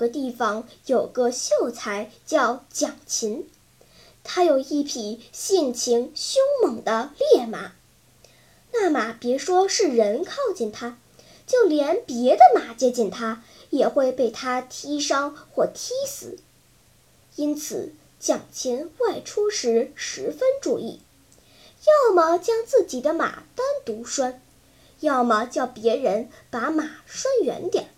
个地方有个秀才叫蒋勤。他有一匹性情凶猛的烈马，那马别说是人靠近它，就连别的马接近它，也会被它踢伤或踢死。因此，蒋勤外出时十分注意，要么将自己的马单独拴，要么叫别人把马拴远点。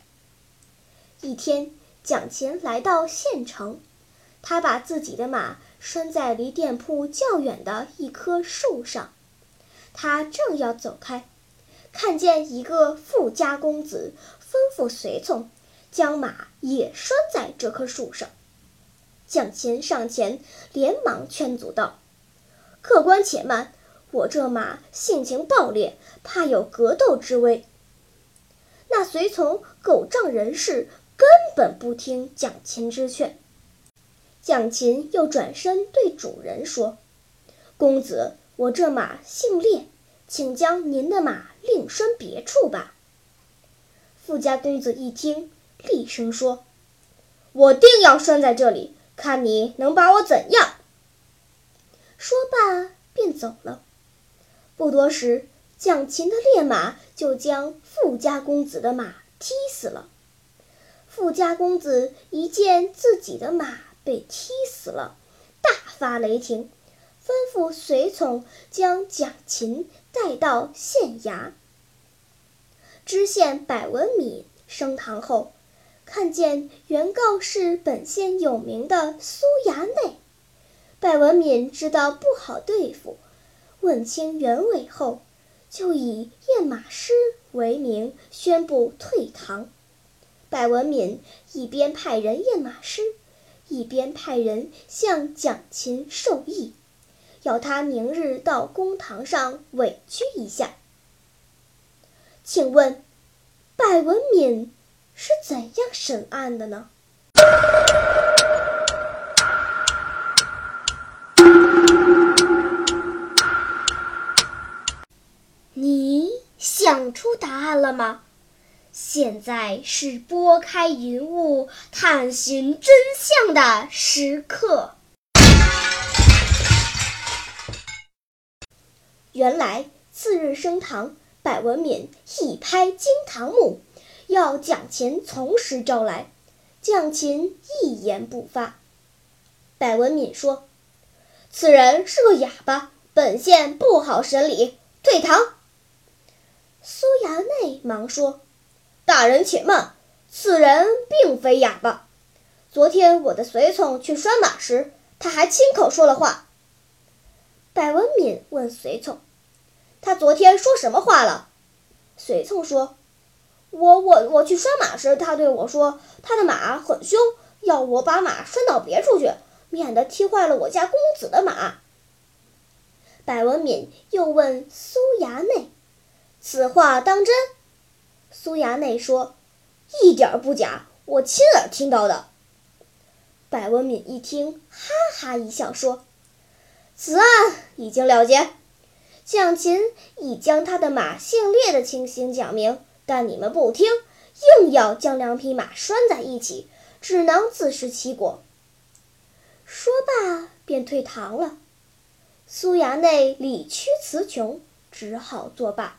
一天，蒋勤来到县城，他把自己的马。拴在离店铺较远的一棵树上，他正要走开，看见一个富家公子吩咐随从将马也拴在这棵树上。蒋勤上前连忙劝阻道：“客官且慢，我这马性情暴烈，怕有格斗之危。”那随从狗仗人势，根本不听蒋勤之劝。蒋勤又转身对主人说：“公子，我这马姓烈，请将您的马另拴别处吧。”富家公子一听，厉声说：“我定要拴在这里，看你能把我怎样！”说罢便走了。不多时，蒋勤的烈马就将富家公子的马踢死了。富家公子一见自己的马，被踢死了，大发雷霆，吩咐随从将蒋勤带到县衙。知县百文敏升堂后，看见原告是本县有名的苏衙内，百文敏知道不好对付，问清原委后，就以验马师为名宣布退堂。百文敏一边派人验马师。一边派人向蒋勤授意，要他明日到公堂上委屈一下。请问，百文敏是怎样审案的呢？你想出答案了吗？现在是拨开云雾探寻真相的时刻。原来次日升堂，百文敏一拍惊堂木，要蒋勤从实招来。蒋勤一言不发。百文敏说：“此人是个哑巴，本县不好审理，退堂。”苏衙内忙说。大人且慢，此人并非哑巴。昨天我的随从去拴马时，他还亲口说了话。百文敏问随从：“他昨天说什么话了？”随从说：“我我我去拴马时，他对我说，他的马很凶，要我把马拴到别处去，免得踢坏了我家公子的马。”百文敏又问苏衙内：“此话当真？”苏衙内说：“一点不假，我亲耳听到的。”百文敏一听，哈哈一笑，说：“此案已经了结。蒋勤已将他的马姓烈的情形讲明，但你们不听，硬要将两匹马拴在一起，只能自食其果。”说罢，便退堂了。苏衙内理屈词穷，只好作罢。